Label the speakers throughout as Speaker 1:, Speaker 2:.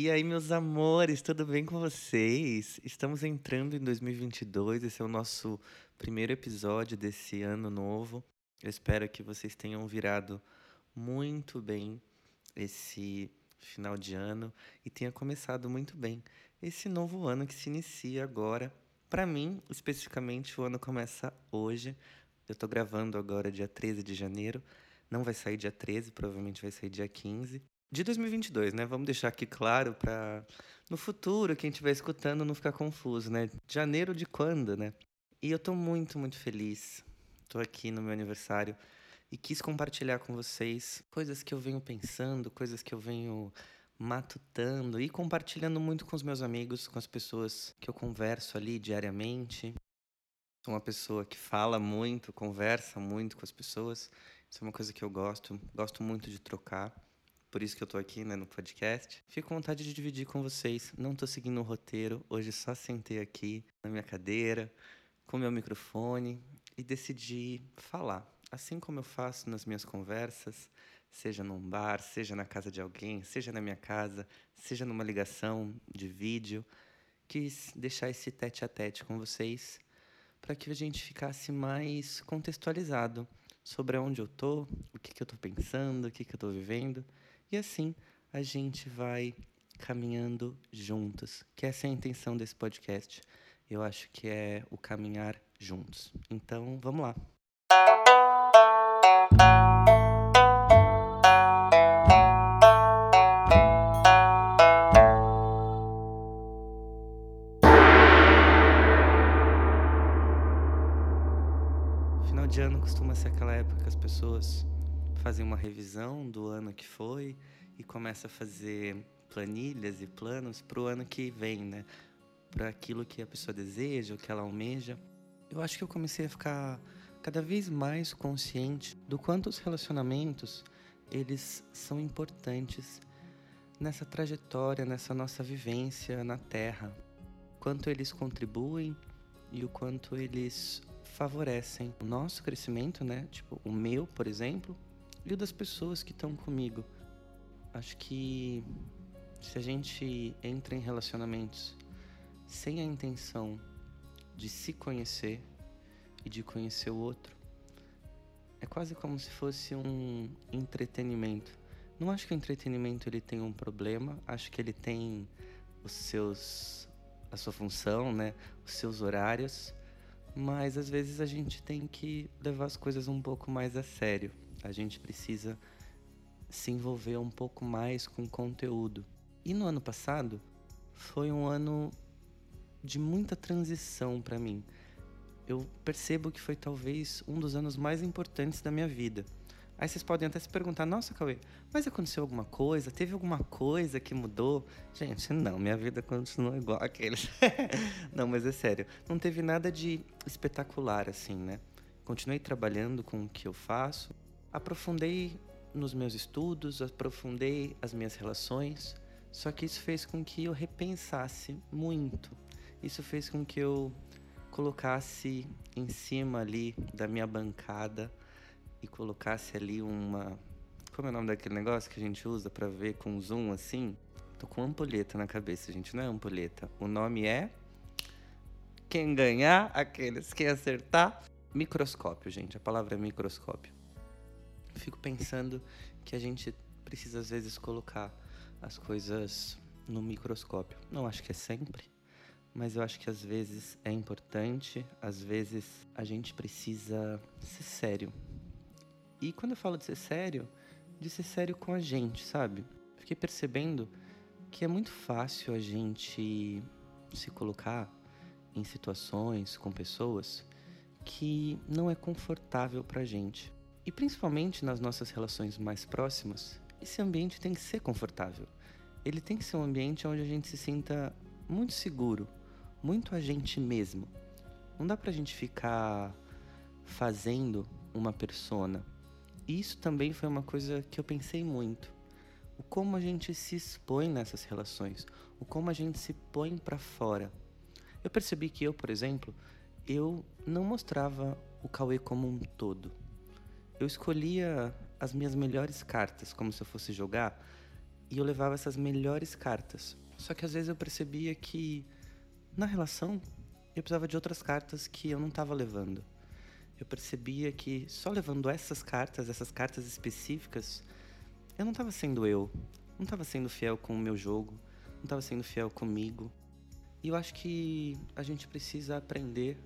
Speaker 1: E aí, meus amores, tudo bem com vocês? Estamos entrando em 2022, esse é o nosso primeiro episódio desse ano novo. Eu espero que vocês tenham virado muito bem esse final de ano e tenha começado muito bem esse novo ano que se inicia agora. Para mim, especificamente, o ano começa hoje. Eu estou gravando agora dia 13 de janeiro. Não vai sair dia 13, provavelmente vai sair dia 15 de 2022, né? Vamos deixar aqui claro para no futuro quem estiver escutando não ficar confuso, né? Janeiro de quando, né? E eu tô muito, muito feliz. Tô aqui no meu aniversário e quis compartilhar com vocês coisas que eu venho pensando, coisas que eu venho matutando e compartilhando muito com os meus amigos, com as pessoas que eu converso ali diariamente. Sou uma pessoa que fala muito, conversa muito com as pessoas. Isso é uma coisa que eu gosto, gosto muito de trocar. Por isso que eu tô aqui, né, no podcast. Fico com vontade de dividir com vocês. Não tô seguindo o roteiro. Hoje só sentei aqui na minha cadeira, com meu microfone e decidi falar. Assim como eu faço nas minhas conversas, seja num bar, seja na casa de alguém, seja na minha casa, seja numa ligação de vídeo, quis deixar esse tete a tete com vocês para que a gente ficasse mais contextualizado sobre onde eu tô, o que, que eu tô pensando, o que, que eu tô vivendo e assim a gente vai caminhando juntos, que essa é a intenção desse podcast. Eu acho que é o caminhar juntos. Então, vamos lá. Final de ano costuma ser aquela época que as pessoas fazem uma revisão do ano que foi e começa a fazer planilhas e planos para o ano que vem, né? Para aquilo que a pessoa deseja, o que ela almeja. Eu acho que eu comecei a ficar cada vez mais consciente do quanto os relacionamentos eles são importantes nessa trajetória, nessa nossa vivência na Terra. Quanto eles contribuem e o quanto eles favorecem o nosso crescimento, né? Tipo, o meu, por exemplo, e o das pessoas que estão comigo. Acho que se a gente entra em relacionamentos sem a intenção de se conhecer e de conhecer o outro, é quase como se fosse um entretenimento. Não acho que o entretenimento ele tem um problema, acho que ele tem os seus a sua função, né, os seus horários, mas às vezes a gente tem que levar as coisas um pouco mais a sério. A gente precisa se envolver um pouco mais com conteúdo. E no ano passado foi um ano de muita transição para mim. Eu percebo que foi talvez um dos anos mais importantes da minha vida. Aí vocês podem até se perguntar: nossa, Cauê, mas aconteceu alguma coisa? Teve alguma coisa que mudou? Gente, não, minha vida continua igual aqueles. não, mas é sério. Não teve nada de espetacular assim, né? Continuei trabalhando com o que eu faço, aprofundei nos meus estudos, aprofundei as minhas relações, só que isso fez com que eu repensasse muito. Isso fez com que eu colocasse em cima ali da minha bancada e colocasse ali uma. Como é o nome daquele negócio que a gente usa para ver com zoom assim? Tô com ampulheta na cabeça, gente, não é ampulheta. O nome é. Quem ganhar, aqueles. Quem acertar, microscópio, gente. A palavra é microscópio fico pensando que a gente precisa às vezes colocar as coisas no microscópio. Não acho que é sempre, mas eu acho que às vezes é importante, às vezes a gente precisa ser sério. E quando eu falo de ser sério, de ser sério com a gente, sabe? Fiquei percebendo que é muito fácil a gente se colocar em situações com pessoas que não é confortável pra gente. E principalmente nas nossas relações mais próximas, esse ambiente tem que ser confortável. Ele tem que ser um ambiente onde a gente se sinta muito seguro, muito a gente mesmo. Não dá pra gente ficar fazendo uma persona. E isso também foi uma coisa que eu pensei muito. O como a gente se expõe nessas relações, o como a gente se põe para fora. Eu percebi que eu, por exemplo, eu não mostrava o Cauê como um todo eu escolhia as minhas melhores cartas, como se eu fosse jogar. E eu levava essas melhores cartas. Só que às vezes eu percebia que na relação eu precisava de outras cartas que eu não estava levando. Eu percebia que só levando essas cartas, essas cartas específicas, eu não estava sendo eu. Não estava sendo fiel com o meu jogo. Não estava sendo fiel comigo. E eu acho que a gente precisa aprender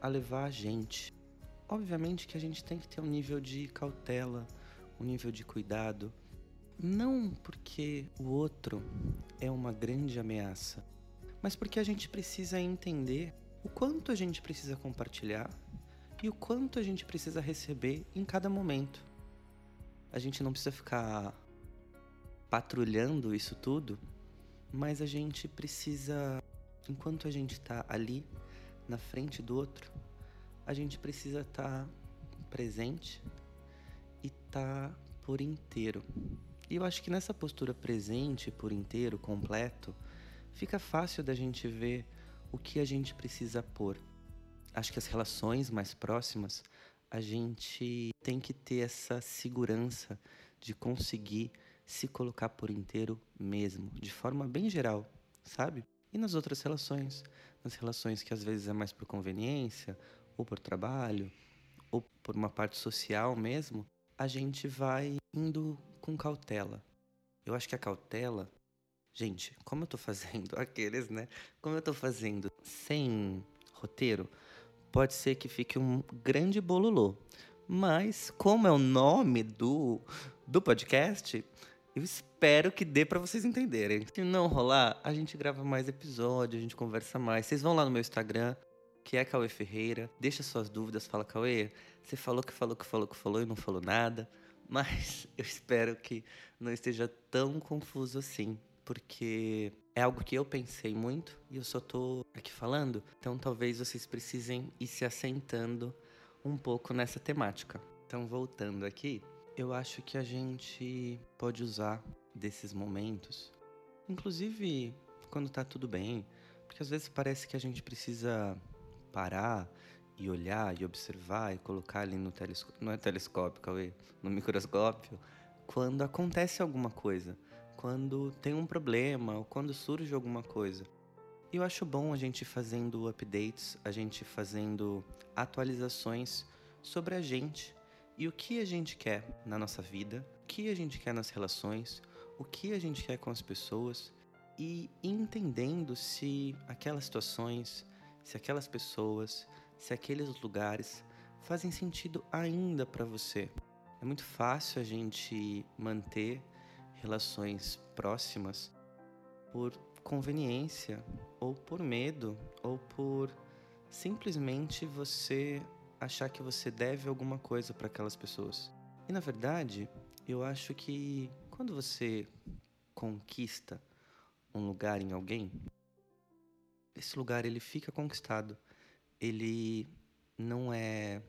Speaker 1: a levar a gente. Obviamente que a gente tem que ter um nível de cautela, um nível de cuidado. Não porque o outro é uma grande ameaça, mas porque a gente precisa entender o quanto a gente precisa compartilhar e o quanto a gente precisa receber em cada momento. A gente não precisa ficar patrulhando isso tudo, mas a gente precisa, enquanto a gente está ali na frente do outro, a gente precisa estar tá presente e estar tá por inteiro. E eu acho que nessa postura presente, por inteiro, completo, fica fácil da gente ver o que a gente precisa pôr. Acho que as relações mais próximas, a gente tem que ter essa segurança de conseguir se colocar por inteiro mesmo, de forma bem geral, sabe? E nas outras relações, nas relações que às vezes é mais por conveniência, ou por trabalho, ou por uma parte social mesmo, a gente vai indo com cautela. Eu acho que a cautela Gente, como eu tô fazendo aqueles, né? Como eu tô fazendo sem roteiro, pode ser que fique um grande bololô. Mas, como é o nome do, do podcast, eu espero que dê para vocês entenderem. Se não rolar, a gente grava mais episódio, a gente conversa mais. Vocês vão lá no meu Instagram, que é Cauê Ferreira, deixa suas dúvidas, fala, Cauê, você falou que falou que falou que falou e não falou nada. Mas eu espero que não esteja tão confuso assim porque é algo que eu pensei muito e eu só tô aqui falando, então talvez vocês precisem ir se assentando um pouco nessa temática. Então, voltando aqui, eu acho que a gente pode usar desses momentos, inclusive quando tá tudo bem, porque às vezes parece que a gente precisa parar e olhar e observar e colocar ali no telescópio, não é telescópio, no microscópio, quando acontece alguma coisa quando tem um problema ou quando surge alguma coisa. Eu acho bom a gente fazendo updates, a gente fazendo atualizações sobre a gente e o que a gente quer na nossa vida, o que a gente quer nas relações, o que a gente quer com as pessoas e entendendo se aquelas situações, se aquelas pessoas, se aqueles lugares fazem sentido ainda para você. É muito fácil a gente manter relações próximas por conveniência, ou por medo, ou por simplesmente você achar que você deve alguma coisa para aquelas pessoas. E na verdade, eu acho que quando você conquista um lugar em alguém, esse lugar ele fica conquistado. Ele não é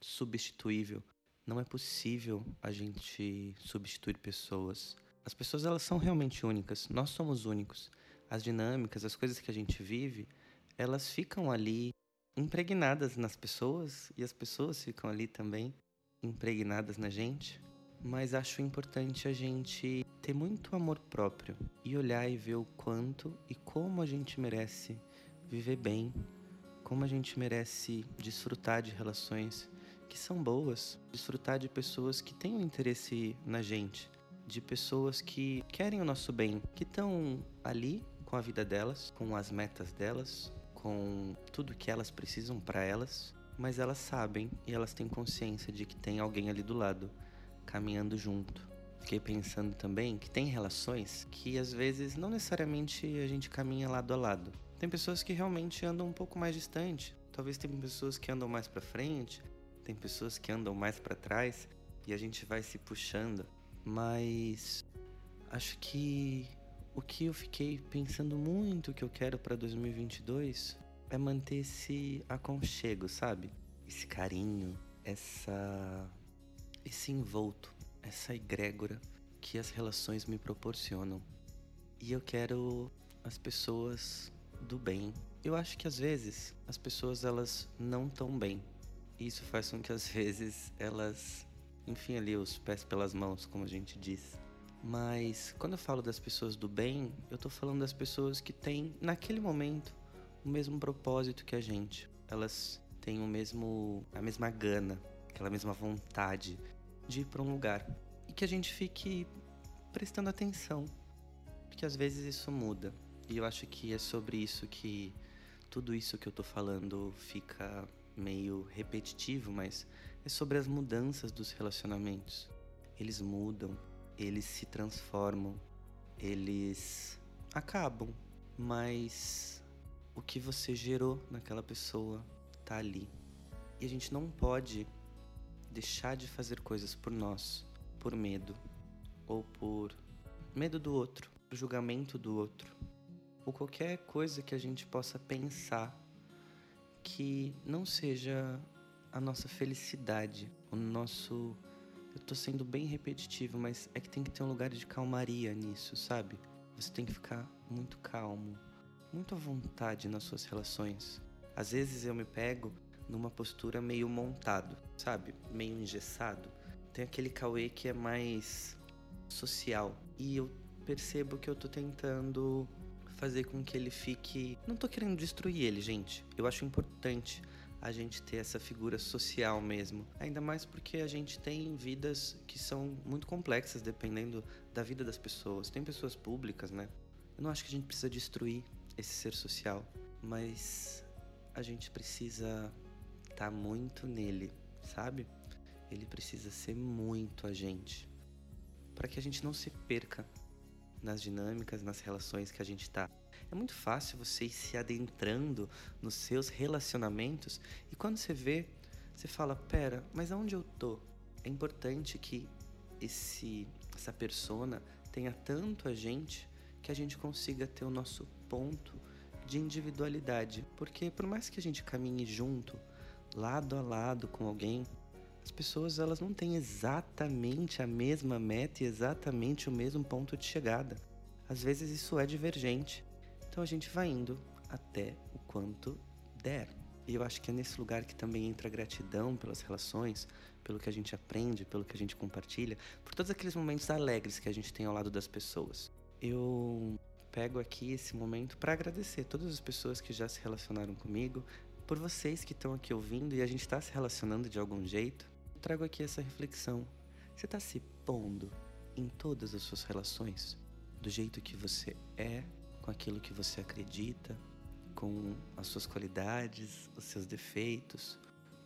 Speaker 1: substituível não é possível a gente substituir pessoas. As pessoas elas são realmente únicas, nós somos únicos. As dinâmicas, as coisas que a gente vive, elas ficam ali impregnadas nas pessoas e as pessoas ficam ali também impregnadas na gente. Mas acho importante a gente ter muito amor próprio e olhar e ver o quanto e como a gente merece viver bem, como a gente merece desfrutar de relações que são boas, desfrutar de pessoas que têm um interesse na gente, de pessoas que querem o nosso bem, que estão ali com a vida delas, com as metas delas, com tudo que elas precisam para elas, mas elas sabem e elas têm consciência de que tem alguém ali do lado, caminhando junto. Fiquei pensando também que tem relações que às vezes não necessariamente a gente caminha lado a lado. Tem pessoas que realmente andam um pouco mais distante. Talvez tem pessoas que andam mais para frente, tem pessoas que andam mais para trás e a gente vai se puxando, mas acho que o que eu fiquei pensando muito que eu quero para 2022 é manter esse aconchego, sabe? Esse carinho, essa esse envolto, essa egrégora que as relações me proporcionam. E eu quero as pessoas do bem. Eu acho que às vezes as pessoas elas não tão bem isso faz com que às vezes elas enfim ali os pés pelas mãos, como a gente diz. Mas quando eu falo das pessoas do bem, eu tô falando das pessoas que têm, naquele momento, o mesmo propósito que a gente. Elas têm o mesmo, a mesma gana, aquela mesma vontade de ir para um lugar. E que a gente fique prestando atenção, porque às vezes isso muda. E eu acho que é sobre isso que tudo isso que eu tô falando fica meio repetitivo, mas é sobre as mudanças dos relacionamentos. Eles mudam, eles se transformam, eles acabam, mas o que você gerou naquela pessoa tá ali. E a gente não pode deixar de fazer coisas por nós, por medo, ou por medo do outro, julgamento do outro, ou qualquer coisa que a gente possa pensar que não seja a nossa felicidade, o nosso. Eu tô sendo bem repetitivo, mas é que tem que ter um lugar de calmaria nisso, sabe? Você tem que ficar muito calmo, muito à vontade nas suas relações. Às vezes eu me pego numa postura meio montado, sabe? Meio engessado. Tem aquele Cauê que é mais social. E eu percebo que eu tô tentando fazer com que ele fique. Não tô querendo destruir ele, gente. Eu acho importante a gente ter essa figura social mesmo. Ainda mais porque a gente tem vidas que são muito complexas dependendo da vida das pessoas. Tem pessoas públicas, né? Eu não acho que a gente precisa destruir esse ser social, mas a gente precisa tá muito nele, sabe? Ele precisa ser muito a gente para que a gente não se perca nas dinâmicas, nas relações que a gente está. É muito fácil você ir se adentrando nos seus relacionamentos e quando você vê, você fala: pera, mas aonde eu tô? É importante que esse, essa persona tenha tanto a gente que a gente consiga ter o nosso ponto de individualidade. Porque por mais que a gente caminhe junto, lado a lado com alguém, as pessoas elas não têm exatamente a mesma meta e exatamente o mesmo ponto de chegada. Às vezes isso é divergente. Então a gente vai indo até o quanto der. E eu acho que é nesse lugar que também entra a gratidão pelas relações, pelo que a gente aprende, pelo que a gente compartilha, por todos aqueles momentos alegres que a gente tem ao lado das pessoas. Eu pego aqui esse momento para agradecer todas as pessoas que já se relacionaram comigo, por vocês que estão aqui ouvindo e a gente está se relacionando de algum jeito trago aqui essa reflexão. Você está se pondo em todas as suas relações, do jeito que você é, com aquilo que você acredita, com as suas qualidades, os seus defeitos,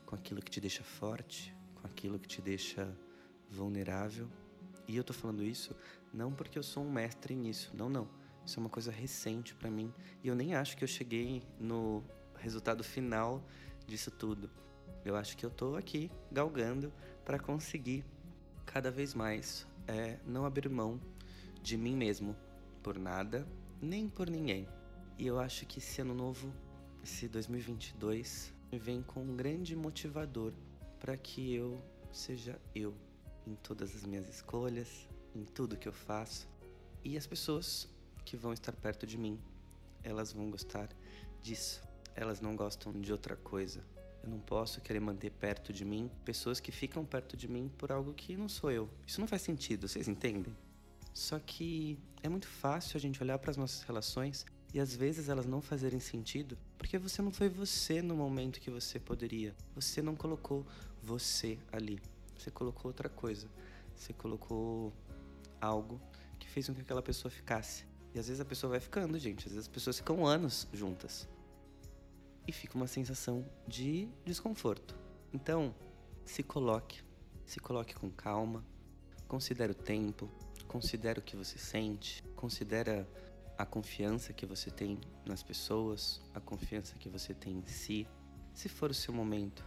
Speaker 1: com aquilo que te deixa forte, com aquilo que te deixa vulnerável. E eu tô falando isso não porque eu sou um mestre nisso, não, não. Isso é uma coisa recente para mim e eu nem acho que eu cheguei no resultado final disso tudo. Eu acho que eu estou aqui galgando para conseguir cada vez mais é, não abrir mão de mim mesmo por nada nem por ninguém. E eu acho que esse ano novo, esse 2022, me vem com um grande motivador para que eu seja eu em todas as minhas escolhas, em tudo que eu faço. E as pessoas que vão estar perto de mim, elas vão gostar disso. Elas não gostam de outra coisa. Eu não posso querer manter perto de mim pessoas que ficam perto de mim por algo que não sou eu. Isso não faz sentido, vocês entendem? Só que é muito fácil a gente olhar para as nossas relações e às vezes elas não fazerem sentido porque você não foi você no momento que você poderia. Você não colocou você ali. Você colocou outra coisa. Você colocou algo que fez com que aquela pessoa ficasse. E às vezes a pessoa vai ficando, gente. Às vezes as pessoas ficam anos juntas e fica uma sensação de desconforto. Então, se coloque, se coloque com calma, considere o tempo, considere o que você sente, considere a confiança que você tem nas pessoas, a confiança que você tem em si. Se for o seu momento,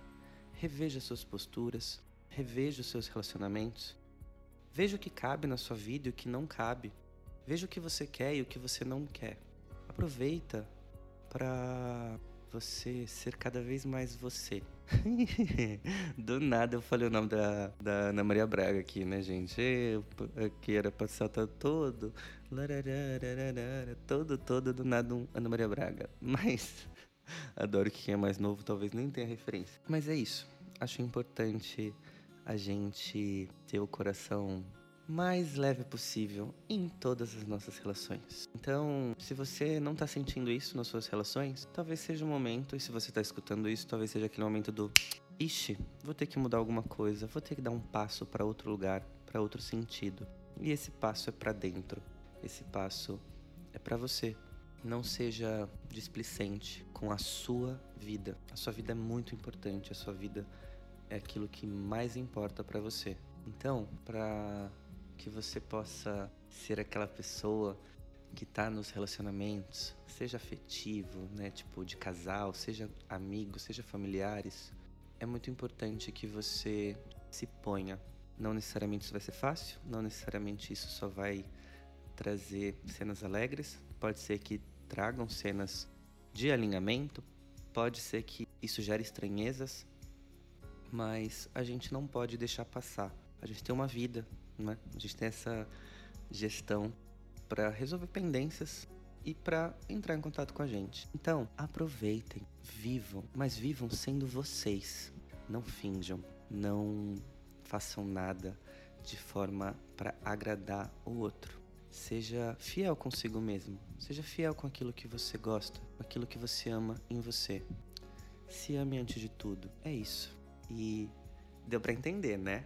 Speaker 1: reveja suas posturas, reveja os seus relacionamentos, veja o que cabe na sua vida e o que não cabe. Veja o que você quer e o que você não quer. Aproveita para você ser cada vez mais você. Do nada eu falei o nome da, da Ana Maria Braga aqui, né, gente? Eu, aqui era pra saltar todo. Todo, todo, do nada um Ana Maria Braga. Mas adoro que quem é mais novo talvez nem tenha referência. Mas é isso. Acho importante a gente ter o coração mais leve possível em todas as nossas relações. Então, se você não está sentindo isso nas suas relações, talvez seja o um momento, e se você está escutando isso, talvez seja aquele momento do ixi, vou ter que mudar alguma coisa, vou ter que dar um passo para outro lugar, para outro sentido. E esse passo é para dentro. Esse passo é para você. Não seja displicente com a sua vida. A sua vida é muito importante, a sua vida é aquilo que mais importa para você. Então, para que você possa ser aquela pessoa que está nos relacionamentos, seja afetivo, né, tipo de casal, seja amigo, seja familiares, é muito importante que você se ponha. Não necessariamente isso vai ser fácil, não necessariamente isso só vai trazer cenas alegres, pode ser que tragam cenas de alinhamento, pode ser que isso gere estranhezas, mas a gente não pode deixar passar. A gente tem uma vida, né? A gente tem essa gestão para resolver pendências e para entrar em contato com a gente. Então, aproveitem, vivam, mas vivam sendo vocês. Não finjam, não façam nada de forma para agradar o outro. Seja fiel consigo mesmo. Seja fiel com aquilo que você gosta, com aquilo que você ama em você. Se ame antes de tudo. É isso. E deu para entender, né?